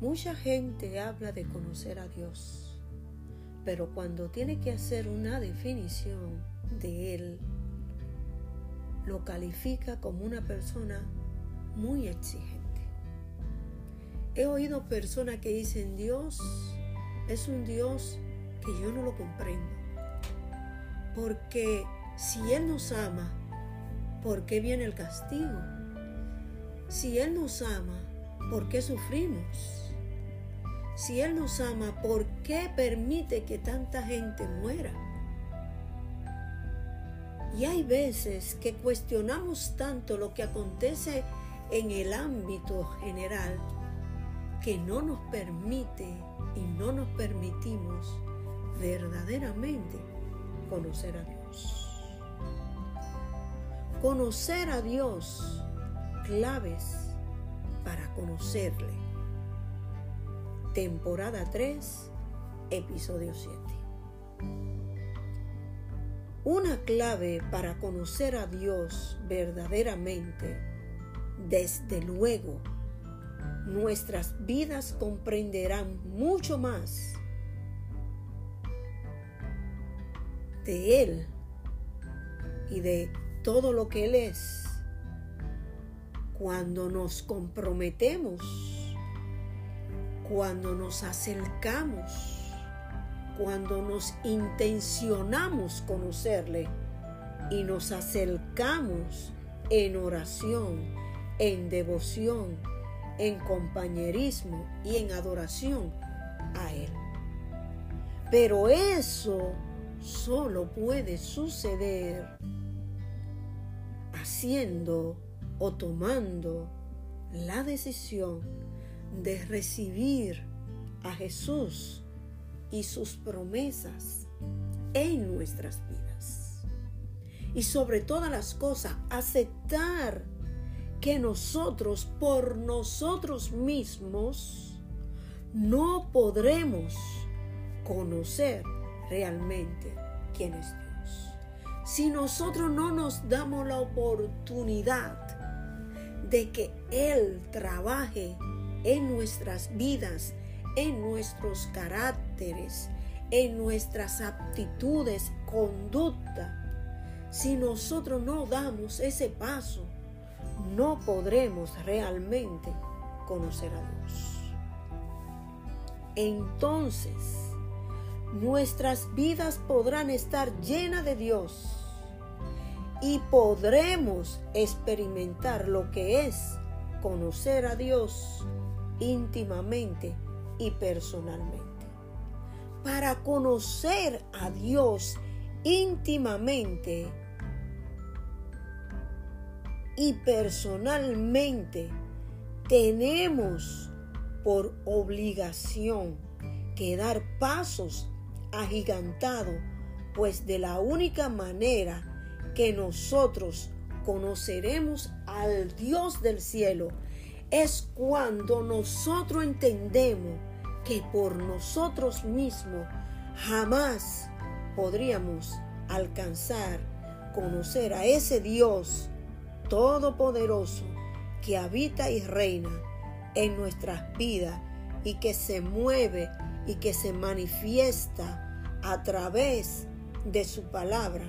Mucha gente habla de conocer a Dios, pero cuando tiene que hacer una definición de Él, lo califica como una persona muy exigente. He oído personas que dicen Dios es un Dios que yo no lo comprendo. Porque si Él nos ama, ¿por qué viene el castigo? Si Él nos ama, ¿por qué sufrimos? Si Él nos ama, ¿por qué permite que tanta gente muera? Y hay veces que cuestionamos tanto lo que acontece en el ámbito general que no nos permite y no nos permitimos verdaderamente conocer a Dios. Conocer a Dios, claves para conocerle. Temporada 3, episodio 7. Una clave para conocer a Dios verdaderamente, desde luego, nuestras vidas comprenderán mucho más de Él y de todo lo que Él es cuando nos comprometemos, cuando nos acercamos, cuando nos intencionamos conocerle y nos acercamos en oración, en devoción, en compañerismo y en adoración a Él. Pero eso solo puede suceder haciendo o tomando la decisión de recibir a Jesús y sus promesas en nuestras vidas. Y sobre todas las cosas, aceptar que nosotros por nosotros mismos no podremos conocer realmente quién es Dios. Si nosotros no nos damos la oportunidad de que Él trabaje en nuestras vidas, en nuestros caracteres, en nuestras aptitudes, conducta. Si nosotros no damos ese paso, no podremos realmente conocer a Dios. Entonces, nuestras vidas podrán estar llenas de Dios y podremos experimentar lo que es conocer a Dios íntimamente y personalmente. Para conocer a Dios íntimamente y personalmente, tenemos por obligación que dar pasos agigantados, pues de la única manera que nosotros conoceremos al Dios del cielo es cuando nosotros entendemos que por nosotros mismos jamás podríamos alcanzar, conocer a ese Dios todopoderoso que habita y reina en nuestras vidas y que se mueve y que se manifiesta a través de su palabra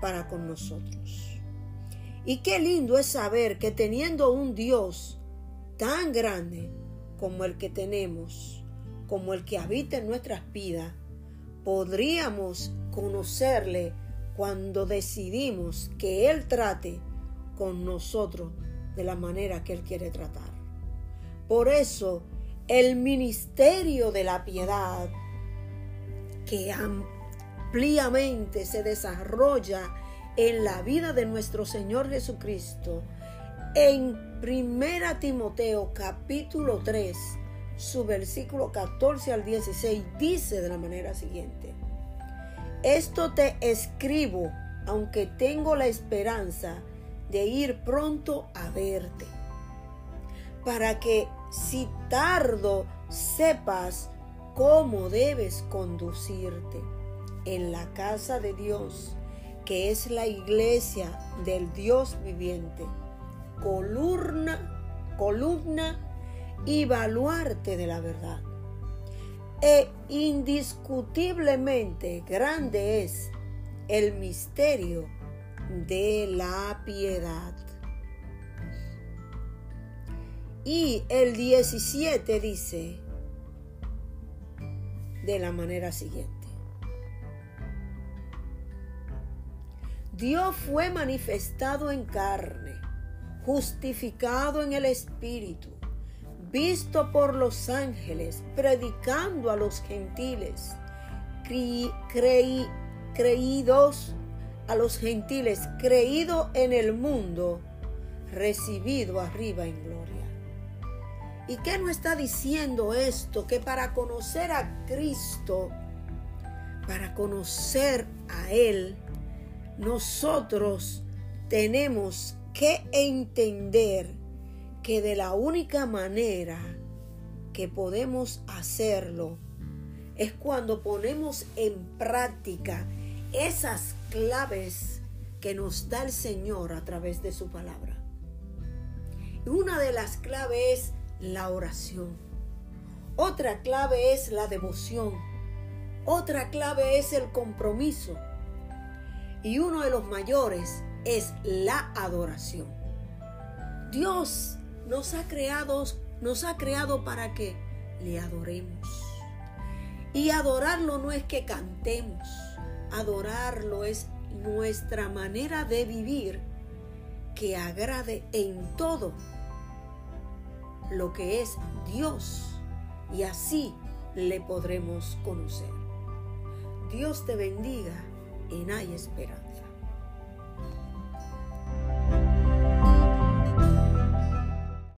para con nosotros. Y qué lindo es saber que teniendo un Dios tan grande como el que tenemos, como el que habita en nuestras vidas, podríamos conocerle cuando decidimos que Él trate con nosotros de la manera que Él quiere tratar. Por eso, el ministerio de la piedad, que ampliamente se desarrolla en la vida de nuestro Señor Jesucristo, en Primera Timoteo capítulo 3, su versículo 14 al 16 dice de la manera siguiente. Esto te escribo, aunque tengo la esperanza de ir pronto a verte, para que si tardo sepas cómo debes conducirte en la casa de Dios, que es la iglesia del Dios viviente, columna, columna y baluarte de la verdad. E indiscutiblemente grande es el misterio de la piedad. Y el 17 dice de la manera siguiente. Dios fue manifestado en carne, justificado en el Espíritu, visto por los ángeles, predicando a los gentiles, creídos a los gentiles, creído en el mundo, recibido arriba en gloria. ¿Y qué nos está diciendo esto? Que para conocer a Cristo, para conocer a Él, nosotros tenemos que entender que de la única manera que podemos hacerlo es cuando ponemos en práctica esas claves que nos da el Señor a través de su palabra. Una de las claves es la oración. Otra clave es la devoción. Otra clave es el compromiso. Y uno de los mayores es la adoración. Dios nos ha creado, nos ha creado para que le adoremos. Y adorarlo no es que cantemos, adorarlo es nuestra manera de vivir que agrade en todo lo que es Dios y así le podremos conocer. Dios te bendiga en Hay Esperanza.